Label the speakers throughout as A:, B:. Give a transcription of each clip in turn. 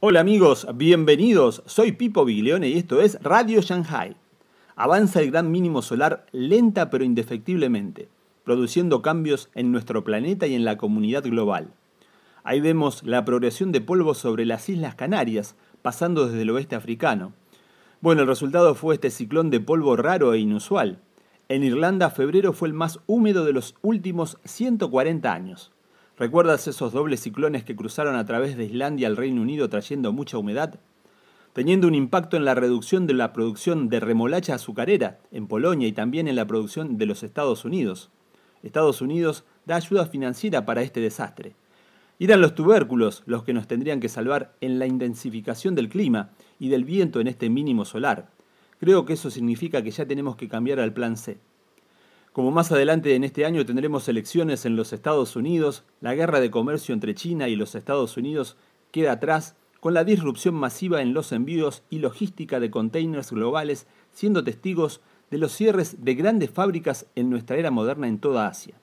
A: Hola amigos, bienvenidos. Soy Pipo Biglione y esto es Radio Shanghai. Avanza el gran mínimo solar lenta pero indefectiblemente, produciendo cambios en nuestro planeta y en la comunidad global. Ahí vemos la progresión de polvo sobre las Islas Canarias, pasando desde el oeste africano. Bueno, el resultado fue este ciclón de polvo raro e inusual. En Irlanda, febrero fue el más húmedo de los últimos 140 años. ¿Recuerdas esos dobles ciclones que cruzaron a través de Islandia al Reino Unido trayendo mucha humedad? Teniendo un impacto en la reducción de la producción de remolacha azucarera en Polonia y también en la producción de los Estados Unidos. Estados Unidos da ayuda financiera para este desastre. Eran los tubérculos los que nos tendrían que salvar en la intensificación del clima y del viento en este mínimo solar. Creo que eso significa que ya tenemos que cambiar al plan C. Como más adelante en este año tendremos elecciones en los Estados Unidos, la guerra de comercio entre China y los Estados Unidos queda atrás con la disrupción masiva en los envíos y logística de containers globales, siendo testigos de los cierres de grandes fábricas en nuestra era moderna en toda Asia.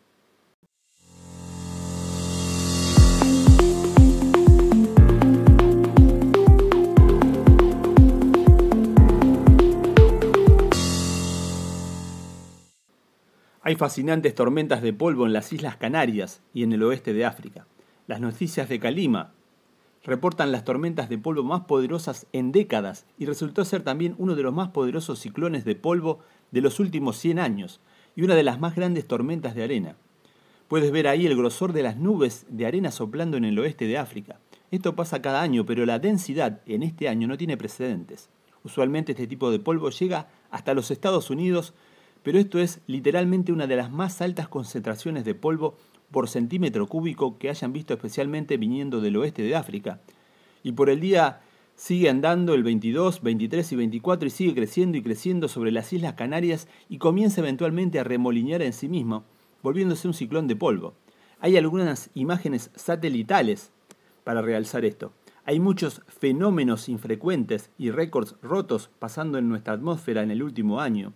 A: Hay fascinantes tormentas de polvo en las Islas Canarias y en el oeste de África. Las noticias de Calima reportan las tormentas de polvo más poderosas en décadas y resultó ser también uno de los más poderosos ciclones de polvo de los últimos 100 años y una de las más grandes tormentas de arena. Puedes ver ahí el grosor de las nubes de arena soplando en el oeste de África. Esto pasa cada año, pero la densidad en este año no tiene precedentes. Usualmente este tipo de polvo llega hasta los Estados Unidos pero esto es literalmente una de las más altas concentraciones de polvo por centímetro cúbico que hayan visto especialmente viniendo del oeste de África. Y por el día sigue andando el 22, 23 y 24 y sigue creciendo y creciendo sobre las Islas Canarias y comienza eventualmente a remolinear en sí mismo, volviéndose un ciclón de polvo. Hay algunas imágenes satelitales para realzar esto. Hay muchos fenómenos infrecuentes y récords rotos pasando en nuestra atmósfera en el último año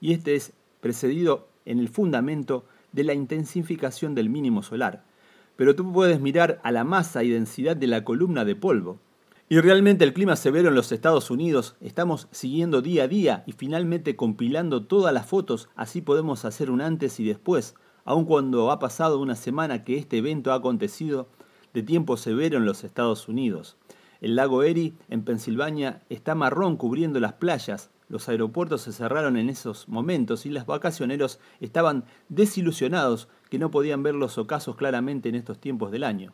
A: y este es precedido en el fundamento de la intensificación del mínimo solar. Pero tú puedes mirar a la masa y densidad de la columna de polvo. Y realmente el clima severo en los Estados Unidos estamos siguiendo día a día y finalmente compilando todas las fotos, así podemos hacer un antes y después, aun cuando ha pasado una semana que este evento ha acontecido de tiempo severo en los Estados Unidos. El lago Erie, en Pensilvania, está marrón cubriendo las playas, los aeropuertos se cerraron en esos momentos y los vacacioneros estaban desilusionados que no podían ver los ocasos claramente en estos tiempos del año.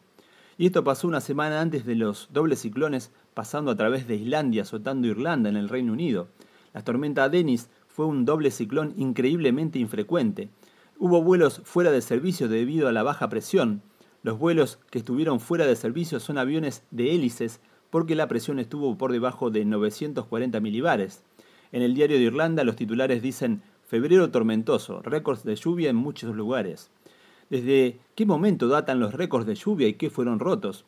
A: Y esto pasó una semana antes de los dobles ciclones pasando a través de Islandia, azotando Irlanda en el Reino Unido. La tormenta Dennis fue un doble ciclón increíblemente infrecuente. Hubo vuelos fuera de servicio debido a la baja presión. Los vuelos que estuvieron fuera de servicio son aviones de hélices porque la presión estuvo por debajo de 940 milibares. En el diario de Irlanda los titulares dicen febrero tormentoso, récords de lluvia en muchos lugares. ¿Desde qué momento datan los récords de lluvia y qué fueron rotos?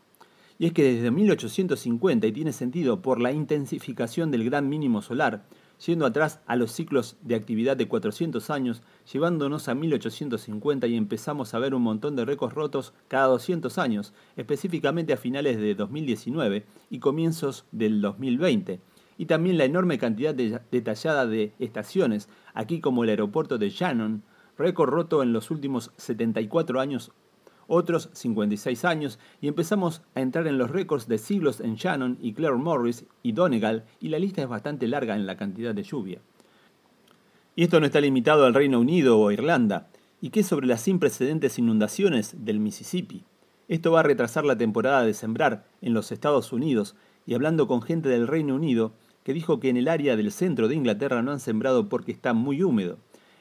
A: Y es que desde 1850, y tiene sentido por la intensificación del gran mínimo solar, yendo atrás a los ciclos de actividad de 400 años, llevándonos a 1850 y empezamos a ver un montón de récords rotos cada 200 años, específicamente a finales de 2019 y comienzos del 2020 y también la enorme cantidad detallada de estaciones, aquí como el aeropuerto de Shannon, récord roto en los últimos 74 años, otros 56 años, y empezamos a entrar en los récords de siglos en Shannon y Claire Morris y Donegal, y la lista es bastante larga en la cantidad de lluvia. Y esto no está limitado al Reino Unido o Irlanda. ¿Y qué sobre las sin precedentes inundaciones del Mississippi? Esto va a retrasar la temporada de sembrar en los Estados Unidos, y hablando con gente del Reino Unido, que dijo que en el área del centro de Inglaterra no han sembrado porque está muy húmedo.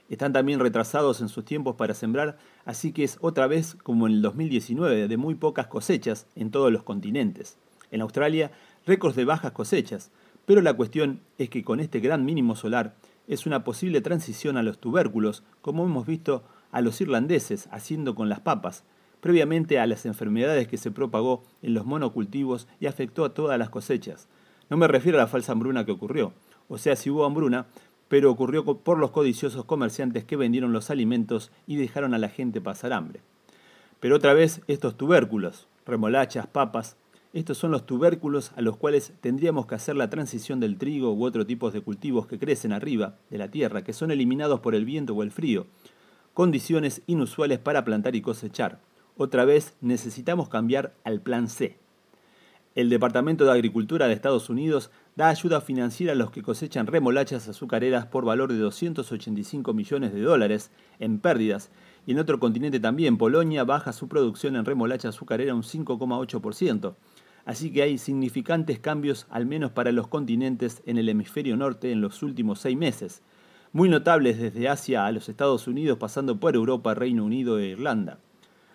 A: Están también retrasados en sus tiempos para sembrar, así que es otra vez como en el 2019 de muy pocas cosechas en todos los continentes. En Australia, récords de bajas cosechas, pero la cuestión es que con este gran mínimo solar es una posible transición a los tubérculos, como hemos visto a los irlandeses haciendo con las papas, previamente a las enfermedades que se propagó en los monocultivos y afectó a todas las cosechas. No me refiero a la falsa hambruna que ocurrió, o sea, si hubo hambruna, pero ocurrió por los codiciosos comerciantes que vendieron los alimentos y dejaron a la gente pasar hambre. Pero otra vez estos tubérculos, remolachas, papas, Estos son los tubérculos a los cuales tendríamos que hacer la transición del trigo u otro tipo de cultivos que crecen arriba de la tierra, que son eliminados por el viento o el frío. Condiciones inusuales para plantar y cosechar. Otra vez necesitamos cambiar al plan C. El Departamento de Agricultura de Estados Unidos da ayuda financiera a los que cosechan remolachas azucareras por valor de 285 millones de dólares en pérdidas y en otro continente también, Polonia baja su producción en remolacha azucarera un 5,8%. Así que hay significantes cambios, al menos para los continentes en el hemisferio norte en los últimos seis meses, muy notables desde Asia a los Estados Unidos pasando por Europa, Reino Unido e Irlanda.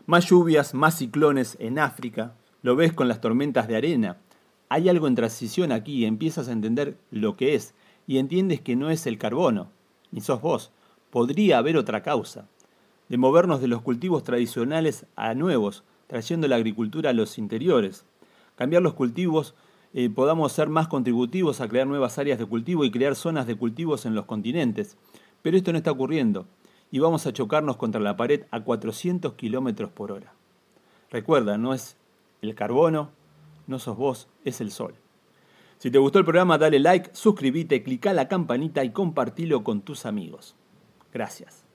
A: Más lluvias, más ciclones en África, lo ves con las tormentas de arena. Hay algo en transición aquí, empiezas a entender lo que es y entiendes que no es el carbono, ni sos vos. Podría haber otra causa, de movernos de los cultivos tradicionales a nuevos, trayendo la agricultura a los interiores, cambiar los cultivos, eh, podamos ser más contributivos a crear nuevas áreas de cultivo y crear zonas de cultivos en los continentes. Pero esto no está ocurriendo y vamos a chocarnos contra la pared a 400 kilómetros por hora. Recuerda, no es el carbono, no sos vos, es el sol. Si te gustó el programa, dale like, suscríbete, clica la campanita y compartilo con tus amigos. Gracias.